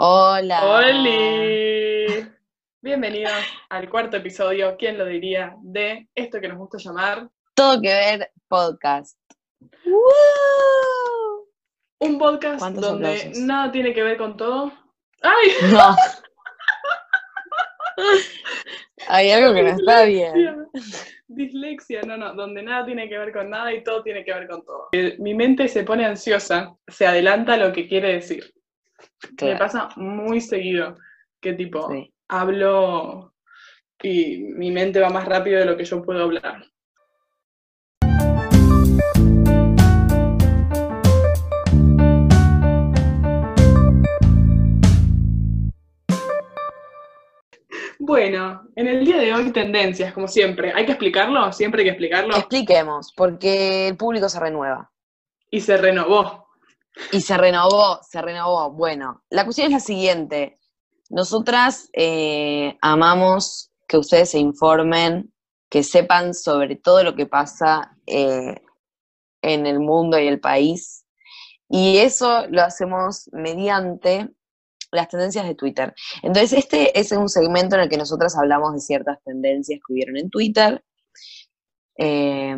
Hola. ¡Holi! Bienvenidos al cuarto episodio, ¿quién lo diría? De esto que nos gusta llamar Todo que ver podcast. un podcast ¿Cuántos donde aplausos? nada tiene que ver con todo. ¡Ay! No. Hay algo que no está bien. Dislexia, no, no, donde nada tiene que ver con nada y todo tiene que ver con todo. Mi mente se pone ansiosa, se adelanta a lo que quiere decir. Me pasa muy seguido que tipo, sí. hablo y mi mente va más rápido de lo que yo puedo hablar. Bueno, en el día de hoy tendencias, como siempre. ¿Hay que explicarlo? Siempre hay que explicarlo. Expliquemos, porque el público se renueva. Y se renovó. Y se renovó, se renovó. Bueno, la cuestión es la siguiente. Nosotras eh, amamos que ustedes se informen, que sepan sobre todo lo que pasa eh, en el mundo y el país. Y eso lo hacemos mediante las tendencias de Twitter. Entonces, este es un segmento en el que nosotras hablamos de ciertas tendencias que hubieron en Twitter. Eh,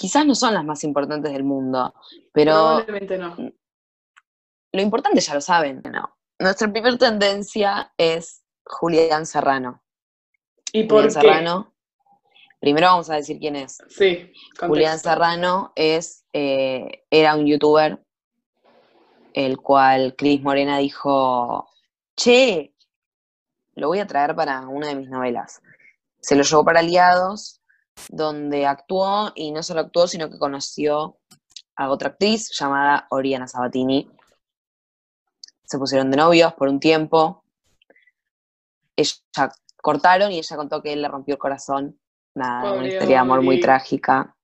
quizás no son las más importantes del mundo, pero Probablemente no. lo importante ya lo saben, ¿no? Nuestra primera tendencia es Julián Serrano. ¿Y por Julián qué? Serrano, primero vamos a decir quién es. Sí, Julián. Serrano es, eh, era un youtuber, el cual Cris Morena dijo, che, lo voy a traer para una de mis novelas. Se lo llevó para Aliados, donde actuó, y no solo actuó, sino que conoció a otra actriz llamada Oriana Sabatini. Se pusieron de novios por un tiempo. Ella cortaron y ella contó que él le rompió el corazón. Nada, una historia de amor muy trágica.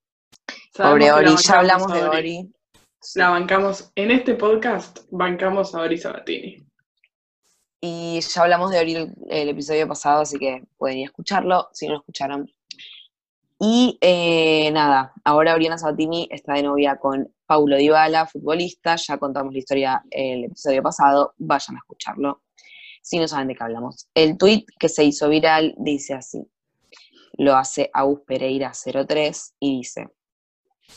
Sabemos Pobre Ori, ya hablamos de Ori. La bancamos, en este podcast, bancamos a Ori Sabatini. Y ya hablamos de Ori el, el episodio pasado, así que pueden ir a escucharlo si no lo escucharon. Y eh, nada, ahora Oriana Sabatini está de novia con Paulo Dybala, futbolista. Ya contamos la historia el episodio pasado, vayan a escucharlo si no saben de qué hablamos. El tweet que se hizo viral dice así: lo hace Agus Pereira 03 y dice.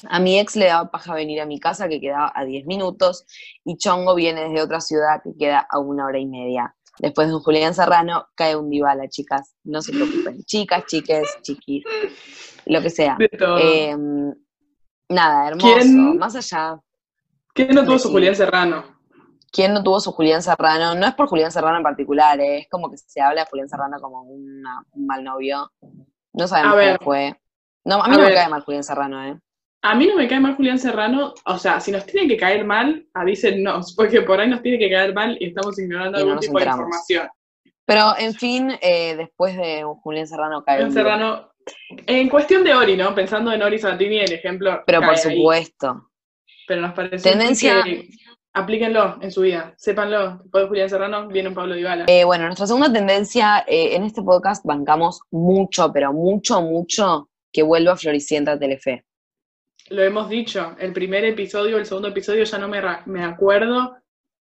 A mi ex le daba paja venir a mi casa que quedaba a 10 minutos y Chongo viene desde otra ciudad que queda a una hora y media. Después de un Julián Serrano, cae un Dybala, chicas. No se preocupen. Chicas, chiques, chiquis, lo que sea. Eh, nada, hermoso. ¿Quién? Más allá, ¿Quién no tuvo su. Julián Serrano? ¿quién no tuvo su Julián Serrano? No es por Julián Serrano en particular, eh, es como que se habla de Julián Serrano como una- un mal novio. No sabemos A ver. cómo fue. No, a mí A no me cae mal Julián Serrano, ¿eh? A mí no me cae mal Julián Serrano, o sea, si nos tiene que caer mal, avísennos, porque por ahí nos tiene que caer mal y estamos ignorando Y algún tipo enteramos. de información. Pero, en fin, eh, después de Julián Serrano cae Julián Serrano, en cuestión de Ori, ¿no? Pensando en Ori Sabatini, el ejemplo. Pero por ahí. supuesto. Pero nos parece Tendencia- que aplíquenlo en su vida, sépanlo. Después de Julián Serrano viene un Pablo Dybala. Eh, bueno, nuestra segunda tendencia, eh, en este podcast bancamos mucho, pero mucho, mucho que vuelva Floricienta a Telefe. Lo hemos dicho, el primer episodio, el segundo episodio, ya no me, me acuerdo.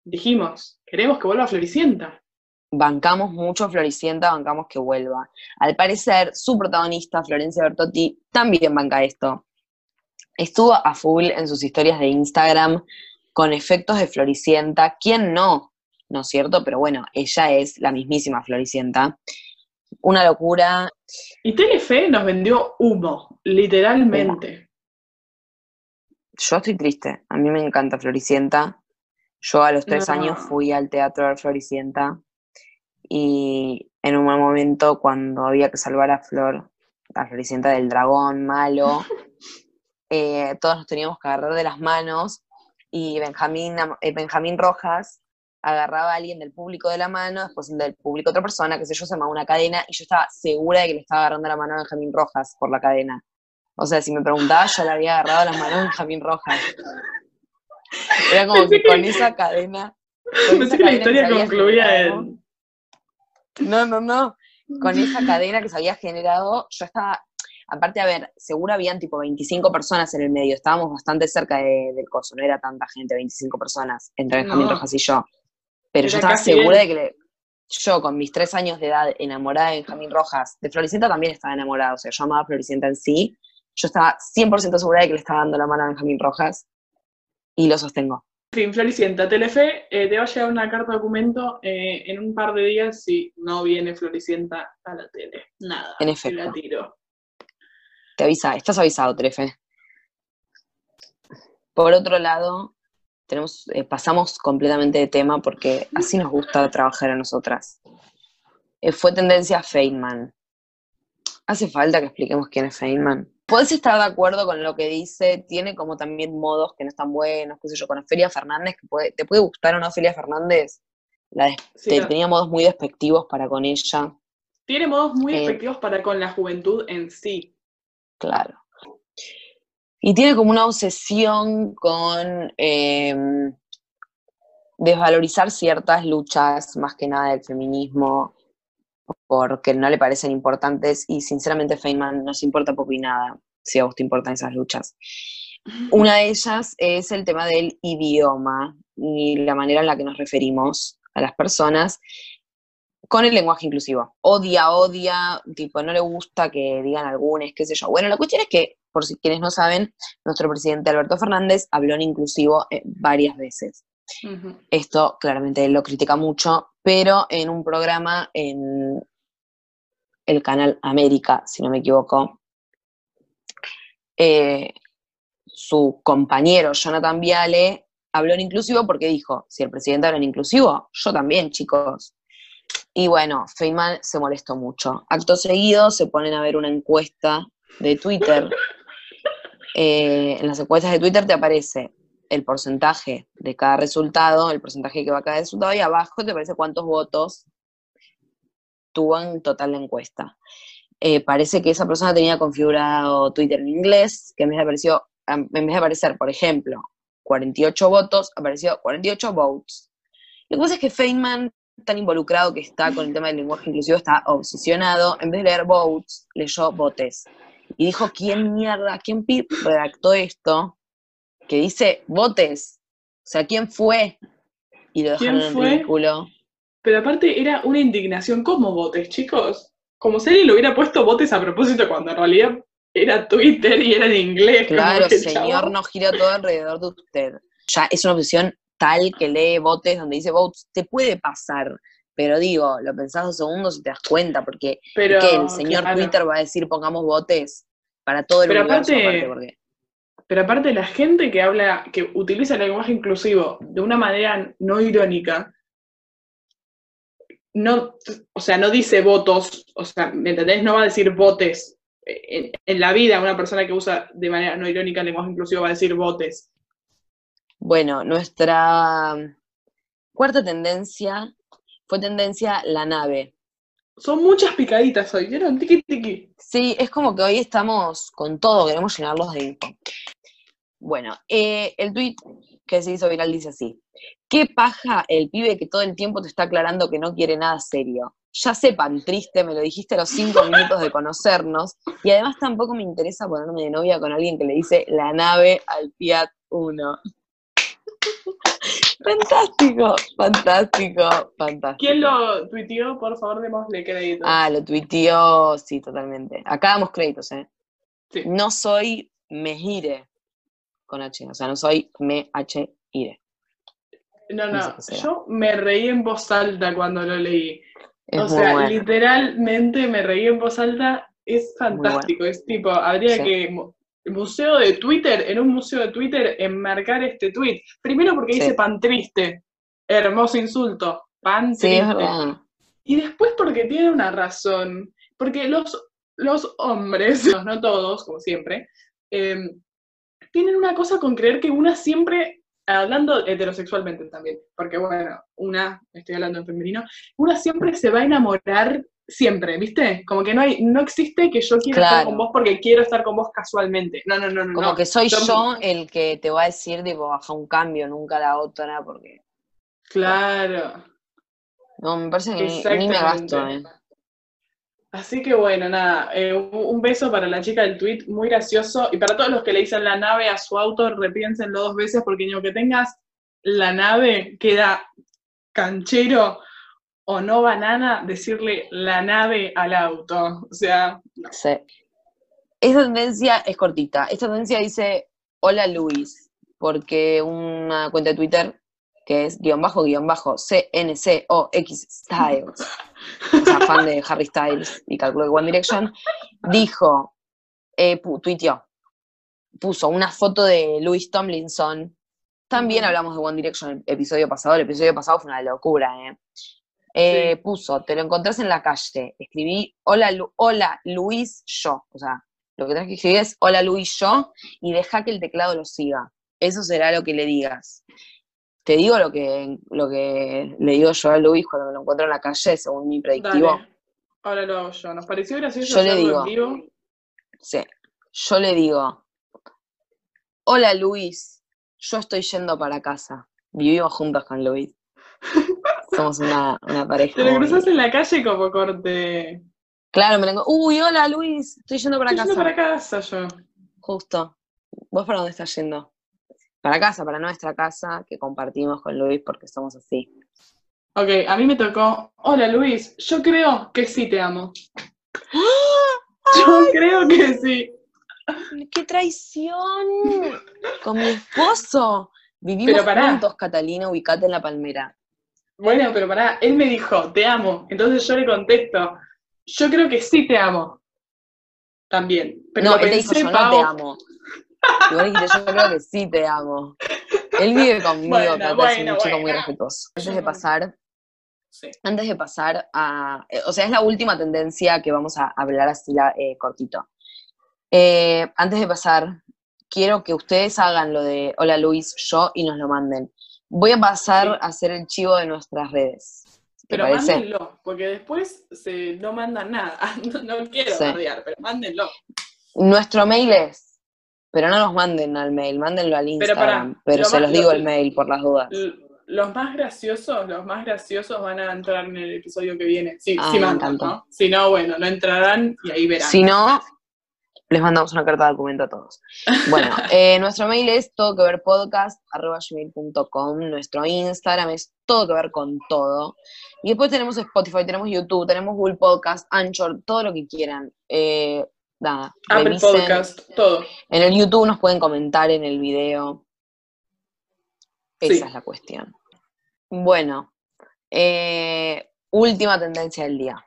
Dijimos, queremos que vuelva Floricienta. Bancamos mucho Floricienta, bancamos que vuelva. Al parecer, su protagonista, Florencia Bertotti, también banca esto. Estuvo a full en sus historias de Instagram con efectos de Floricienta. ¿Quién no? ¿No es cierto? Pero bueno, ella es la mismísima Floricienta. Una locura. Y Telefe nos vendió humo, literalmente. Yo estoy triste. A mí me encanta Floricienta. Yo a los tres No. años fui al teatro de Floricienta y en un momento cuando había que salvar a Flor, a Floricienta del dragón malo, eh, todos nos teníamos que agarrar de las manos y Benjamín, Am- eh, Benjamín Rojas agarraba a alguien del público de la mano, después del público otra persona, que sé yo, se llamaba una cadena y yo estaba segura de que le estaba agarrando la mano a Benjamín Rojas por la cadena. O sea, si me preguntaba, yo le había agarrado las manos a Benjamín Rojas. Era como que con esa cadena. con esa que la historia concluía en. No, no, no. Con esa cadena que se había generado, yo estaba. Aparte, a ver, seguro habían tipo 25 personas en el medio. Estábamos bastante cerca de- del coso, no era tanta gente, 25 personas, entre Benjamín No. Rojas y yo. Pero yo estaba segura de que le- yo, con mis tres años de edad, enamorada de Benjamín Rojas, de Floricienta también estaba enamorada, o sea, yo amaba a Floricienta en sí. Yo estaba 100% segura de que le estaba dando la mano a Benjamín Rojas y lo sostengo. En fin, Floricienta, Telefe, eh, te va a llegar una carta documento eh, en un par de días si no viene Floricienta a la tele. Nada. En te efecto. La tiro. Te avisa, estás avisado, Trefe. Por otro lado, tenemos, eh, pasamos completamente de tema porque así nos gusta trabajar a nosotras. Fue tendencia Feynman. ¿Hace falta que expliquemos quién es Feynman? Puedes estar de acuerdo con lo que dice, tiene como también modos que no están buenos, qué sé yo, con Ofelia Fernández, que puede- ¿te puede gustar o no Ofelia Fernández? La des- Sí, te- no. tenía modos muy despectivos para con ella, Tiene modos muy Eh, efectivos para con la juventud en sí. claro. Y tiene como una obsesión con em, desvalorizar ciertas luchas, más que nada del feminismo, porque no le parecen importantes y sinceramente Feynman nos importa poco y nada si a vos te importan esas luchas. Una de ellas es el tema del idioma y la manera en la que nos referimos a las personas con el lenguaje inclusivo. Odia, odia, tipo, no le gusta que digan algunos, qué sé yo. Bueno, la cuestión es que, por si quienes no saben, nuestro presidente Alberto Fernández habló en inclusivo eh, varias veces. Esto claramente él lo critica mucho, pero en un programa en el canal América, si no me equivoco, eh, su compañero Jonathan Viale habló en inclusivo porque dijo, si el presidente habla en inclusivo, yo también, chicos. Y bueno, Feynman se molestó mucho. Acto seguido se ponen a ver una encuesta de Twitter. Eh, en las encuestas de Twitter te aparece el porcentaje de cada resultado, el porcentaje que va a cada resultado, y abajo te aparece cuántos votos tuvo en total la encuesta. Eh, parece que esa persona tenía configurado Twitter en inglés, que en vez de, apareció, en vez de aparecer, por ejemplo, 48 votos, apareció 48 votes. Lo que pasa es que Feynman, tan involucrado que está con el tema del lenguaje inclusivo, está obsesionado, en vez de leer votes, leyó votes. Y dijo, ¿quién mierda, quién pi- redactó esto? Que dice votes. O sea, ¿quién fue? Y lo ¿Quién dejaron en ridículo. Pero aparte era una indignación como botes, chicos. Como si alguien le hubiera puesto botes a propósito cuando en realidad era Twitter y era en inglés. Claro, que señor, no gira todo alrededor de usted. Ya es una obsesión tal que lee votes donde dice votes, te puede pasar, pero digo, lo pensás dos segundos y te das cuenta, porque Pero, el señor claro. Twitter va a decir pongamos votes para todo el Pero universo aparte- aparte, porque Pero aparte la gente que habla, que utiliza el lenguaje inclusivo de una manera no irónica, no, o sea, no dice votos, o sea, ¿me entendés? No va a decir votes. En, en la vida, una persona que usa de manera no irónica el lenguaje inclusivo va a decir votes. bueno, nuestra cuarta tendencia fue tendencia la nave. Son muchas picaditas hoy, ¿vieron? Tiki tiki. Sí, es como que hoy estamos con todo, queremos llenarlos de info. Bueno, eh, el tweet que se hizo viral dice así: ¿Qué paja el pibe que todo el tiempo te está aclarando que no quiere nada serio? Ya sepan, triste, me lo dijiste a los cinco minutos de conocernos, y además tampoco me interesa ponerme de novia con alguien que le dice la nave al Fiat 1. fantástico, fantástico, fantástico. ¿Quién lo tuiteó? Por favor, démosle crédito. Ah, lo tuiteó, sí, totalmente. Acá damos créditos, ¿eh? Sí. No soy Mejire con H, o sea, no soy M-H-Ire. No, No no, será. yo me reí en voz alta cuando lo leí. Es o sea, bueno. literalmente me reí en voz alta. Es fantástico. Es tipo, habría Sí. que. mu- Museo de Twitter, en un museo de Twitter, enmarcar este tweet. Primero porque Sí. dice pan triste. Hermoso insulto. Pan Sí, triste. Y después porque tiene una razón. Porque los, los hombres, no todos, como siempre, eh, tienen una cosa con creer que una siempre, hablando heterosexualmente también, porque bueno, una, estoy hablando en femenino, una siempre se va a enamorar siempre, ¿viste? Como que no hay, no existe que yo quiera estar con vos porque quiero estar con vos casualmente. No, no, no, no. Como no. que soy Yo- yo el que te va a decir, tipo, baja un cambio, nunca la otra, porque. Claro. No, me parece que ni, ni me gasto, ¿eh? Así que bueno, nada, eh, un beso para la chica del tweet, muy gracioso. Y para todos los que le dicen la nave a su auto, repiénsenlo dos veces porque ni aunque tengas la nave, queda canchero o no banana decirle la nave al auto. O sea, no. Sí. Esta tendencia es cortita. Esta tendencia dice, hola Luis, porque una cuenta de Twitter que es guion bajo, guion bajo, CNCOX Styles, o sea, fan de Harry Styles y calculo de One Direction, dijo, eh, pu- tuiteó, puso una foto de Louis Tomlinson. También hablamos de One Direction el episodio pasado, el episodio pasado fue una locura, ¿eh? Eh, Sí. Puso, te lo encontrás en la calle. Escribí, hola, Lu- hola Luis, yo. O sea, lo que tenés que escribir es, hola Luis, yo, y deja que el teclado lo siga. Eso será lo que le digas. Te digo lo que, lo que le digo yo a Luis cuando me lo encuentro en la calle, según mi predictivo. Dale. Ahora lo hago yo. Nos pareció gracioso Yo le digo. en vivo. Sí. Yo le digo, hola Luis, yo estoy yendo para casa. Vivimos juntos con Luis. Somos una, una pareja. Te lo cruzas en la calle como corte. Claro, me lo enco- Uy, hola Luis, estoy yendo para Estoy casa. yendo para casa yo. Justo. ¿Vos para dónde estás yendo? Para casa, para nuestra casa, que compartimos con Luis porque somos así. Ok, a mí me tocó. Hola Luis, yo creo que sí te amo. Yo creo que sí. ¡Qué traición! Con mi esposo. Vivimos juntos, Catalina, ubicate en la palmera. Bueno, pero pará, él me dijo, te amo. Entonces yo le contesto, yo creo que sí te amo. También. Pero no, él te dijo, pensé, yo no Pau. te amo. Y vos dijiste, yo creo que sí te amo. Él vive conmigo, Bueno, Cata, es un bueno, chico muy respetuoso. Antes de pasar, Sí. antes de pasar a. eh, O sea, es la última tendencia que vamos a hablar así la- eh, cortito. Eh, antes de pasar, quiero que ustedes hagan lo de Hola Luis, yo y nos lo manden. Voy a pasar Sí. a hacer el chivo de nuestras redes. ¿Te Pero parece? mándenlo, porque después se, no mandan nada. No, no quiero Sí. bardear, pero mándenlo. Nuestro mail es. Pero no nos manden al mail, mándenlo al Pero Instagram. Pero, lo se los digo el mail por las dudas. Los más graciosos, los más graciosos van a entrar en el episodio que viene. Sí, Ah, sí mandan. ¿no? Si no, bueno, no entrarán y ahí verán. Si no, les mandamos una carta de documento a todos. Bueno, eh, nuestro mail es todo que ver podcast, nuestro Instagram es todo que ver con todo. Y después tenemos Spotify, tenemos YouTube, tenemos Google Podcast, Anchor, todo lo que quieran. Eh, nada, Apple revisen. Podcast, todo. En el YouTube nos pueden comentar en el video. Esa Sí. es la cuestión. Bueno, eh, última tendencia del día.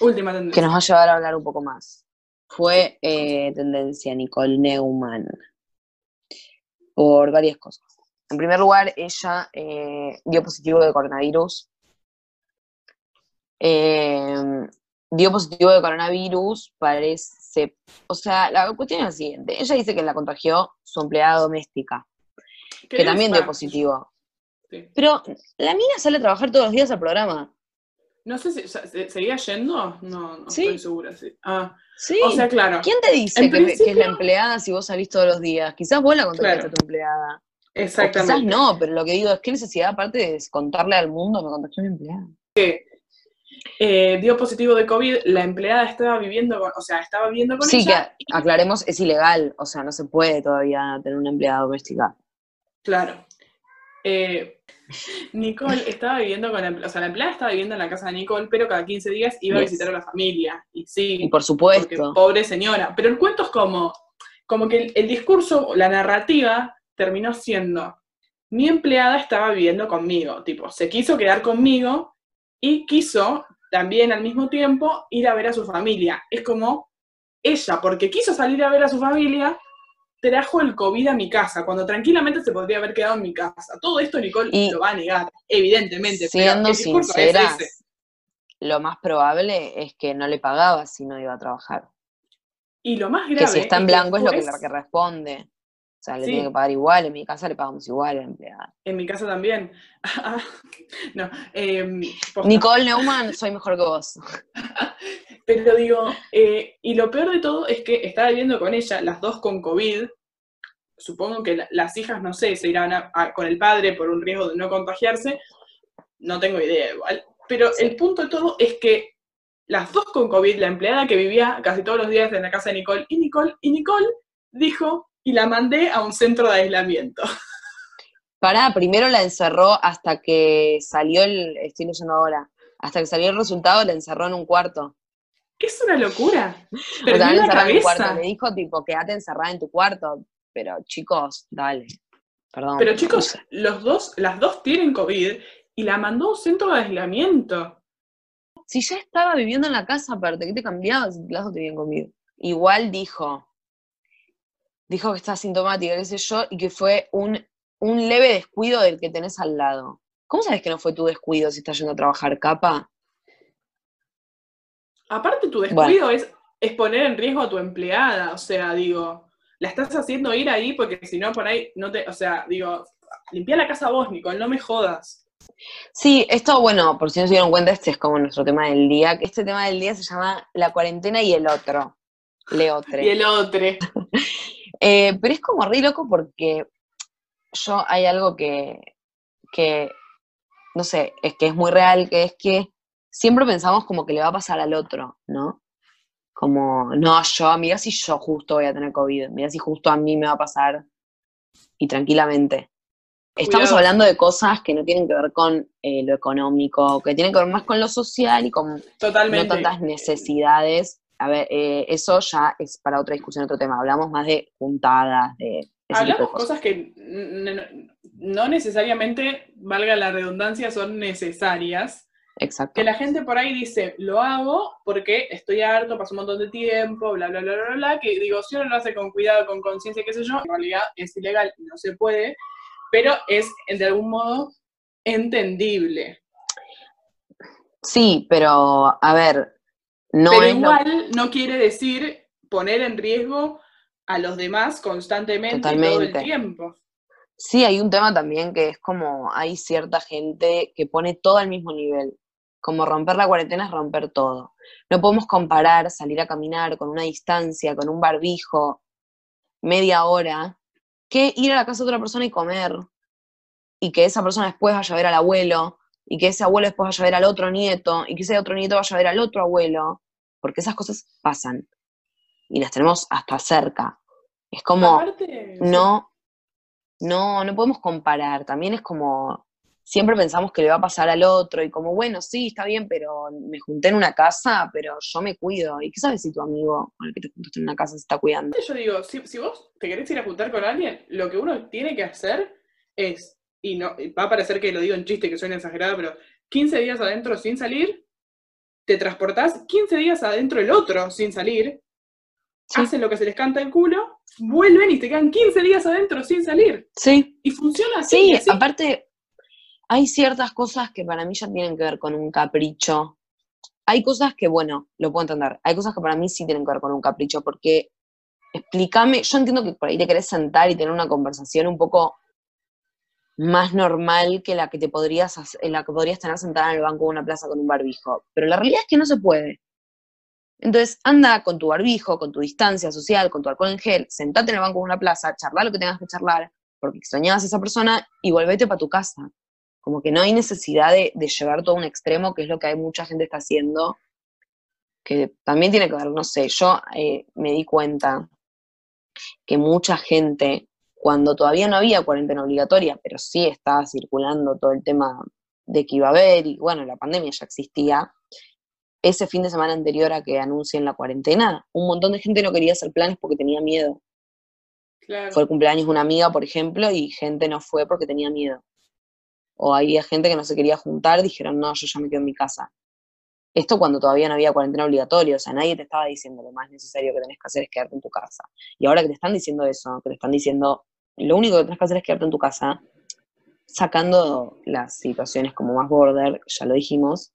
Última que tendencia. nos va a llevar a hablar un poco más. Fue eh, tendencia Nicole Neumann por varias cosas. En primer lugar, ella eh, dio positivo de coronavirus. Eh, dio positivo de coronavirus, parece. O sea, la cuestión es la siguiente: ella dice que la contagió su empleada doméstica, que ¿Qué también dio positivo. Sí. Pero la mina sale a trabajar todos los días al programa. No sé si ¿se- se- seguía yendo, no, no Sí. estoy segura. Sí. Ah, Sí. o sea, claro. ¿Quién te dice que, que es la empleada si vos salís todos los días? Quizás vos la contagiaste Claro. a tu empleada. O quizás Exactamente. no, pero lo que digo es qué necesidad aparte de contarle al mundo me contagió mi empleada. Eh, dio positivo de COVID, la empleada estaba viviendo con, o sea, estaba viviendo con Sí, ella. que aclaremos, es ilegal, o sea, no se puede todavía tener una empleada doméstica. Claro. Eh, Nicole estaba viviendo con la o sea, la empleada estaba viviendo en la casa de Nicole, pero cada 15 días iba a visitar a la familia. Y sí, Y por porque supuesto, pobre señora. Pero el cuento es como, como que el, el discurso, la narrativa, terminó siendo, mi empleada estaba viviendo conmigo, tipo, se quiso quedar conmigo y quiso también al mismo tiempo ir a ver a su familia. Es como ella, porque quiso salir a ver a su familia, trajo el COVID a mi casa, cuando tranquilamente se podría haber quedado en mi casa. Todo esto Nicole Y- lo va a negar, evidentemente. siendo discurso es lo más probable es que no le pagaba si no iba a trabajar. Y lo más grave Que si está en es blanco es lo que responde. O sea, le Sí. tiene que pagar igual, en mi casa le pagamos igual a la empleada. En mi casa también. No, em. Nicole Neumann, soy mejor que vos. Pero digo, eh, y lo peor de todo es que estaba viviendo con ella, las dos con COVID. Supongo que la- las hijas, no sé, se irán a- a- con el padre por un riesgo de no contagiarse. No tengo idea igual. Pero Sí. el punto de todo es que las dos con COVID, la empleada que vivía casi todos los días en la casa de Nicole y Nicole, y Nicole dijo, y la mandé a un centro de aislamiento. Pará, primero la encerró hasta que salió el, estoy leyendo ahora, hasta que salió el resultado la encerró en un cuarto. Que es una locura. O Perdí sea, la encerrada en un cuarto. Le dijo tipo, quédate encerrada en tu cuarto. Pero chicos, dale. Perdón. Pero chicos, los dos, las dos tienen COVID y la mandó a un centro de aislamiento. Si ya estaba viviendo en la casa, aparte, ¿qué te cambiabas si las dos te habían comido? Igual dijo, dijo que está asintomática, qué sé yo, y que fue un, un leve descuido del que tenés al lado. ¿Cómo sabes que no fue tu descuido si estás yendo a trabajar capa? Aparte, tu descuido es, es poner en riesgo a tu empleada. O sea, digo, la estás haciendo ir ahí porque si no, por ahí no te. O sea, digo, limpia la casa vos, Nicole, no me jodas. Sí, esto, bueno, por si no se dieron cuenta, este es como nuestro tema del día. Este tema del día se llama la cuarentena y el otro. Leotre. Y el otro. Eh, pero es como re loco porque yo hay algo que, que, no sé, es que es muy real, que es que siempre pensamos como que le va a pasar al otro, ¿no? Como, no, yo, mira si yo justo voy a tener COVID, mira si justo a mí me va a pasar y tranquilamente. Estamos Cuidado. hablando de cosas que no tienen que ver con eh, lo económico, que tienen que ver más con lo social y con no tantas necesidades. A ver, eh, eso ya es para otra discusión, otro tema. Hablamos más de juntadas, de Hablamos cosas. cosas que no necesariamente, valga la redundancia, son necesarias. Exacto. Que la gente por ahí dice, lo hago porque estoy harto, pasó un montón de tiempo, bla, bla, bla, bla, bla, que digo, si uno lo hace con cuidado, con conciencia, qué sé yo, en realidad es ilegal no se puede, pero es de algún modo entendible. Sí, pero a ver, no pero lo- igual no quiere decir poner en riesgo a los demás constantemente y todo el Totalmente. tiempo. Sí, hay un tema también que es como hay cierta gente que pone todo al mismo nivel. Como romper la cuarentena es romper todo. No podemos comparar salir a caminar con una distancia, con un barbijo, media hora, que ir a la casa de otra persona y comer. Y que esa persona después vaya a ver al abuelo, y que ese abuelo después vaya a ver al otro nieto, y que ese otro nieto vaya a ver al otro abuelo. Porque esas cosas pasan. Y las tenemos hasta cerca. Es como Aparte, no, no, no podemos comparar. También es como, siempre pensamos que le va a pasar al otro y como, bueno, sí, está bien, pero me junté en una casa, pero yo me cuido. ¿Y qué sabes si tu amigo con el que te juntaste en una casa se está cuidando? Yo digo, si, si vos te querés ir a juntar con alguien, lo que uno tiene que hacer es, y no va a parecer que lo digo en chiste, que suena exagerado, pero 15 días adentro sin salir, te transportás 15 días adentro el otro sin salir, Sí. hacen lo que se les canta el culo, vuelven y te quedan 15 días adentro sin salir. Sí, Y funciona así. sí, así. aparte, hay ciertas cosas que para mí ya tienen que ver con un capricho. Hay cosas que, bueno, lo puedo entender. Hay cosas que para mí sí tienen que ver con un capricho, porque explícame, yo entiendo que por ahí te querés sentar y tener una conversación un poco más normal que la que te podrías la que podrías tener sentada en el banco de una plaza con un barbijo. Pero la realidad es que no se puede. Entonces, anda con tu barbijo, con tu distancia social, con tu alcohol en gel, sentate en el banco de una plaza, charla lo que tengas que charlar, porque extrañabas a esa persona y volvete para tu casa. Como que no hay necesidad de, de llevar todo a un extremo, que es lo que hay mucha gente está haciendo, que también tiene que ver, no sé, yo eh, me di cuenta que mucha gente, cuando todavía no había cuarentena obligatoria, pero sí estaba circulando todo el tema de que iba a haber, y bueno, la pandemia ya existía, ese fin de semana anterior a que anuncien la cuarentena, un montón de gente no quería hacer planes porque tenía miedo. Claro. Fue el cumpleaños de una amiga, por ejemplo, y gente no fue porque tenía miedo. O había gente que no se quería juntar, dijeron, no, yo ya me quedo en mi casa. Esto cuando todavía no había cuarentena obligatoria, o sea, nadie te estaba diciendo lo más necesario que tenés que hacer es quedarte en tu casa. Y ahora que te están diciendo eso, que te están diciendo, lo único que tenés que hacer es quedarte en tu casa, sacando las situaciones como más border, ya lo dijimos,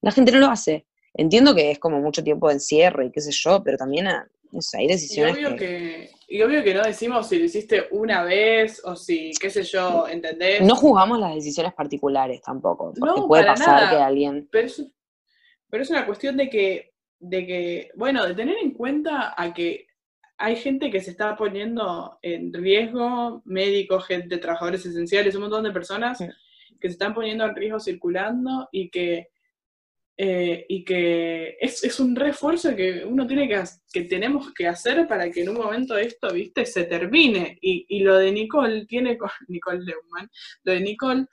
la gente no lo hace. Entiendo que es como mucho tiempo de encierro y qué sé yo, pero también, ah, no sé, hay Y decisiones obvio, que... que, y obvio que no decimos si lo hiciste una vez o si, qué sé yo, ¿entendés? No juzgamos las decisiones particulares tampoco, porque No, puede pasar nada. que alguien... Pero es, pero es una cuestión de que, de que, bueno, de tener en cuenta a que hay gente que se está poniendo en riesgo, médicos, gente, trabajadores esenciales, un montón de personas que se están poniendo en riesgo circulando y que eh, y que es, es, un refuerzo que uno tiene que, que tenemos que hacer para que en un momento esto, viste, se termine. Y, y lo de Nicole tiene con Nicole Leumann, lo de Nicole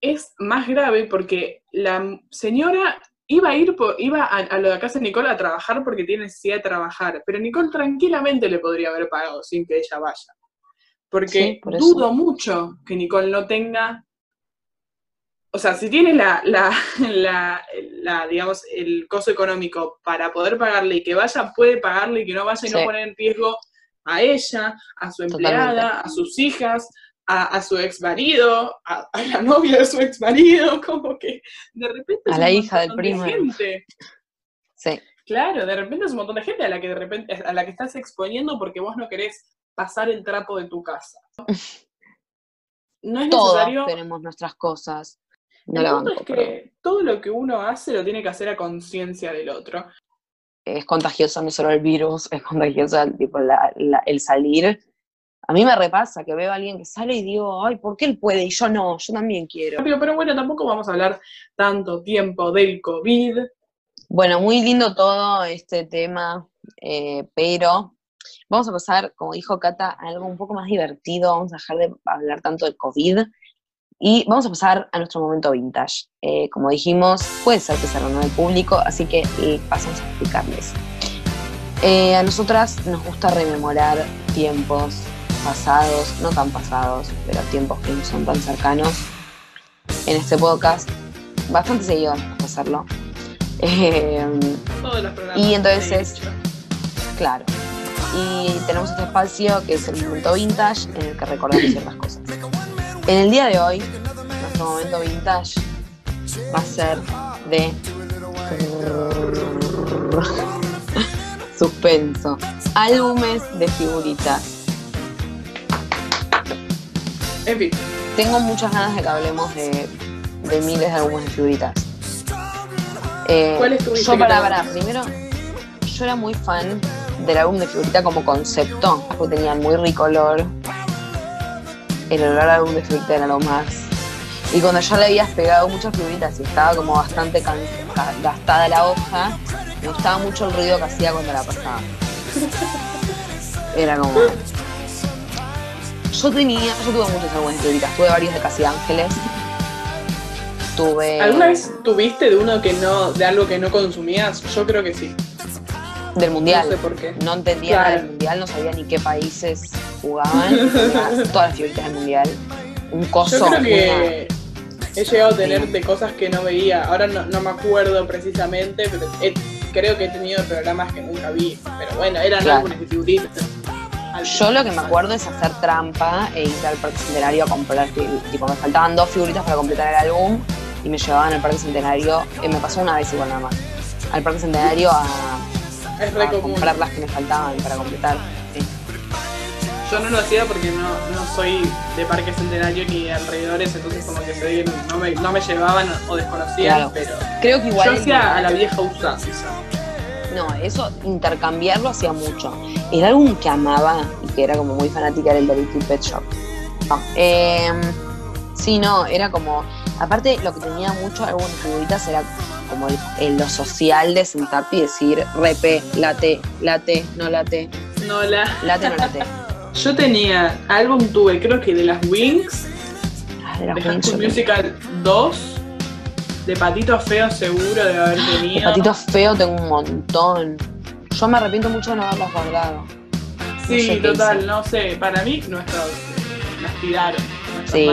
es más grave porque la señora iba a ir, iba a, lo de casa de Nicole a trabajar porque tiene necesidad de trabajar, pero Nicole tranquilamente le podría haber pagado sin que ella vaya. Porque dudo mucho que Nicole no tenga o sea, si tiene la, la, digamos, el costo económico para poder pagarle y que vaya, puede pagarle y que no vaya y no poner en riesgo a ella, a su empleada, a sus hijas, a, su ex marido, a, la novia de su ex marido, como que de repente... A la hija del primo. gente. Sí. Claro, de repente es un montón de gente a la que de repente, a la que estás exponiendo porque vos no querés pasar el trapo de tu casa. No es necesario. Todos tenemos nuestras cosas. No el punto es que todo lo que uno hace lo tiene que hacer a conciencia del otro. Es contagioso no solo el virus, es contagioso tipo, el salir. A mí me repasa que veo a alguien que sale y digo, ay, ¿por qué él puede y yo no? Yo también quiero. Pero, bueno, tampoco vamos a hablar tanto tiempo del COVID. Bueno, muy lindo todo este tema, eh, pero vamos a pasar, como dijo Cata, a algo un poco más divertido. Vamos a dejar de hablar tanto del COVID y vamos a pasar a nuestro momento vintage. Eh, como dijimos, puede ser que se renueve el público, así que eh, pasamos a explicarles. Eh, a nosotras nos gusta rememorar tiempos pasados, no tan pasados, pero tiempos que no son tan cercanos. En este podcast, bastante seguido vamos a hacerlo. Todos los programas. Y entonces es, claro. Y tenemos este espacio que es el momento vintage en el que recordamos ciertas cosas. En el día de hoy, nuestro momento vintage va a ser de suspenso. Álbumes de figuritas. En fin. Tengo muchas ganas de que hablemos de, miles de álbumes de figuritas. Eh, ¿Cuál es tu Yo para, para, primero, yo era muy fan del álbum de figurita como concepto, porque tenían muy rico olor, el olor a de fruta era lo más. Y cuando ya le habías pegado muchas figuritas y estaba como bastante gastada la hoja, me gustaba mucho el ruido que hacía cuando la pasaba. Era como. Yo tenía, yo tuve muchas de figuritas, tuve varios de Casi Ángeles. Tuve. ¿Alguna vez tuviste de uno que no, de algo que no consumías? Yo creo que sí. Del mundial. No sé por qué. No entendía nada del mundial, no sabía ni qué países jugaban. todas las figuritas del mundial. Un coso. Yo creo que he llegado a tener de cosas que no veía. Ahora no, me acuerdo precisamente, pero creo que he tenido programas que nunca vi. Pero bueno, eran claro. álbumes de figuritas. Yo lo que me acuerdo es hacer trampa e ir al Parque Centenario a comprar, tipo, me faltaban dos figuritas para completar el álbum y me llevaban al Parque Centenario, eh, me pasó una vez igual nada más, al Parque Centenario a, comprar las que me faltaban para completar. Yo no lo hacía porque no, no soy de Parque Centenario ni de alrededores, entonces como que se no, me, no me llevaban o desconocían, pero creo que igual yo hacía a la vieja usanza. No, eso intercambiarlo hacía mucho. El álbum que amaba y que era como muy fanática era el de Little Pet Shop. No, eh, sí, no, era como. Aparte, lo que tenía mucho álbumes figuritas era como el, lo social de sentarte y decir repe, late, late, no late. No la. Late, no late. Yo tenía álbum tuve, creo que de las Wings. Ah, de las Wings. Musical 2. De Patito Feo seguro de haber tenido. De Patito Feo tengo un montón. Yo me arrepiento mucho de no haberlos guardado. Sí, total, no sé. Para mí, nuestros nos tiraron. Sí,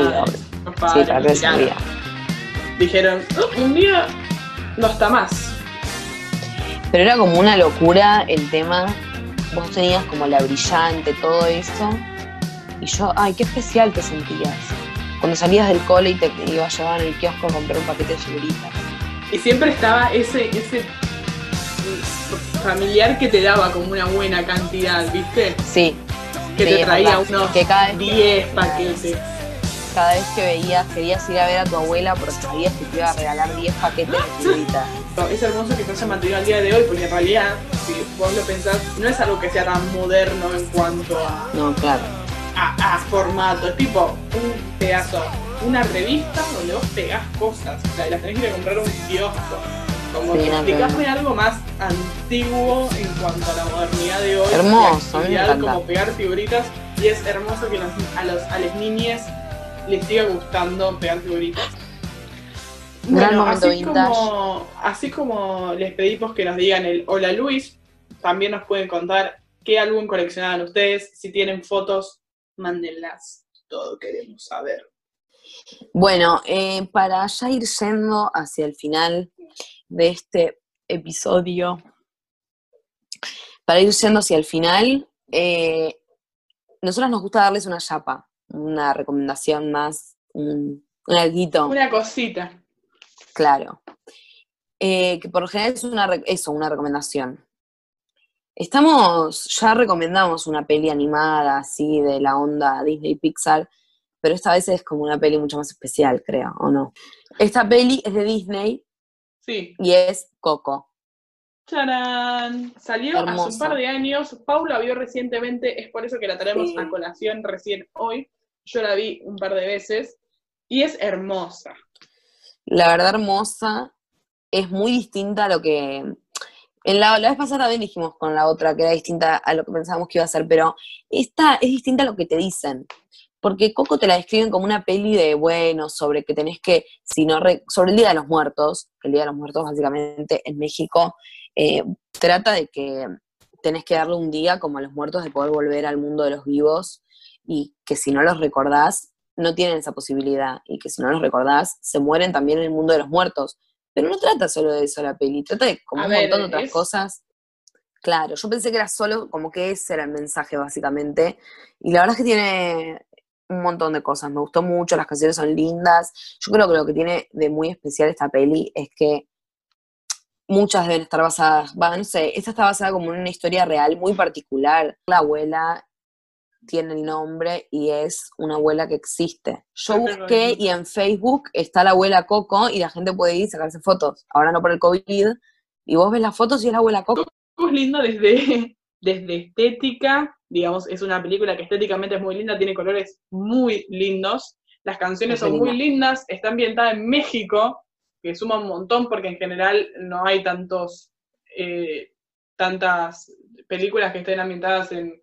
sí, tal vez Dijeron, oh, un día no está más. Pero era como una locura el tema. Vos tenías como la brillante, todo eso. Y yo, ay, qué especial te sentías. Cuando salías del cole y te ibas a llevar en el kiosco a comprar un paquete de figuritas. Y siempre estaba ese, ese familiar que te daba como una buena cantidad, ¿viste? Sí. Que te traía unos que cada 10 paquetes cada vez que veías, querías ir a ver a tu abuela porque sabías que te iba a regalar 10 paquetes de figuritas. Es hermoso que se haya mantenido al día de hoy, porque en realidad, si vos lo pensás, no es algo que sea tan moderno en cuanto a. No, claro. A, formato, es tipo un pedazo una revista donde vos pegás cosas, o sea, las tenés que ir a comprar a un kiosco. Como Sí, que explicarme algo más antiguo en cuanto a la modernidad de hoy. Hermoso, y como pegar figuritas. Y es hermoso que los- a, los, a las niñas les siga gustando pegar figuritas. Gran momento así vintage. como, así como les pedimos que nos digan el Hola Luis, también nos pueden contar qué álbum coleccionaban ustedes. Si tienen fotos, mándenlas. Todo queremos saber. Bueno, eh, para ya ir yendo hacia el final de este episodio, para ir yendo hacia el final, eh, nosotros nos gusta darles una chapa, una recomendación más, un, un alguito, Una cosita. claro. Eh, que por lo general es una, eso, una recomendación. Estamos, ya recomendamos una peli animada así de la onda Disney Pixar, pero esta vez es como una peli mucho más especial, creo, ¿o no? Esta peli es de Disney Sí. y es Coco. ¡Tarán! Salió hace un par de años. Paula vio recientemente, es por eso que la traemos Sí. a colación recién hoy. Yo la vi un par de veces y es hermosa. La verdad hermosa, es muy distinta a lo que... En la, la vez pasada también dijimos con la otra que era distinta a lo que pensábamos que iba a ser, pero esta es distinta a lo que te dicen. Porque Coco te la describen como una peli de, bueno, sobre que tenés que, si no re- sobre el Día de los Muertos, que el Día de los Muertos básicamente en México eh, trata de que tenés que darle un día como a los muertos de poder volver al mundo de los vivos y que si no los recordás, no tienen esa posibilidad y que si no los recordás, se mueren también en el mundo de los muertos. Pero no trata solo de eso la peli, trata de como A un ver, montón de otras es- cosas. Claro, yo pensé que era solo como que ese era el mensaje básicamente. Y la verdad es que tiene un montón de cosas. Me gustó mucho, las canciones son lindas. Yo creo que lo que tiene de muy especial esta peli es que muchas deben estar basadas, va, no sé, esta está basada como en una historia real muy particular. La abuela tiene el nombre y es una abuela que existe. Yo tengo busqué y en Facebook está la abuela Coco y la gente puede ir y sacarse fotos. Ahora no por el COVID. Y vos ves las fotos y es la abuela Coco. Es lindo desde, desde estética, digamos, es una película que estéticamente es muy linda, tiene colores muy lindos, las canciones Es son linda. muy lindas, está ambientada en México, que suma un montón porque en general no hay tantos, eh, tantas películas que estén ambientadas en,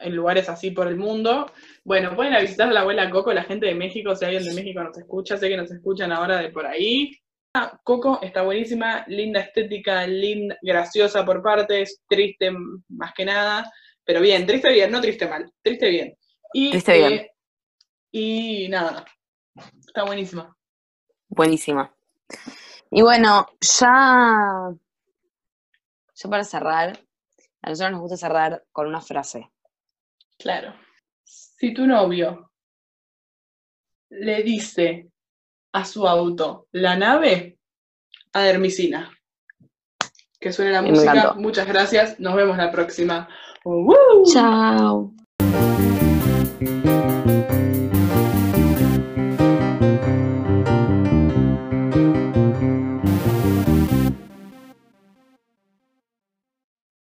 en lugares así por el mundo. Bueno, pueden a visitar a la abuela Coco, la gente de México, si alguien de México nos escucha, sé que nos escuchan ahora de por ahí. Ah, Coco está buenísima, linda estética, linda, graciosa por partes, triste más que nada, pero bien, triste bien, no triste mal, triste bien. Y, Triste bien. eh, y nada, está buenísima. Buenísima. Y bueno, ya, ya para cerrar, a nosotros nos gusta cerrar con una frase. Claro. Si tu novio le dice a su auto la nave, a Dermicina. Que suene la Me música. encantó. Muchas gracias. Nos vemos la próxima. ¡Uh! Chao.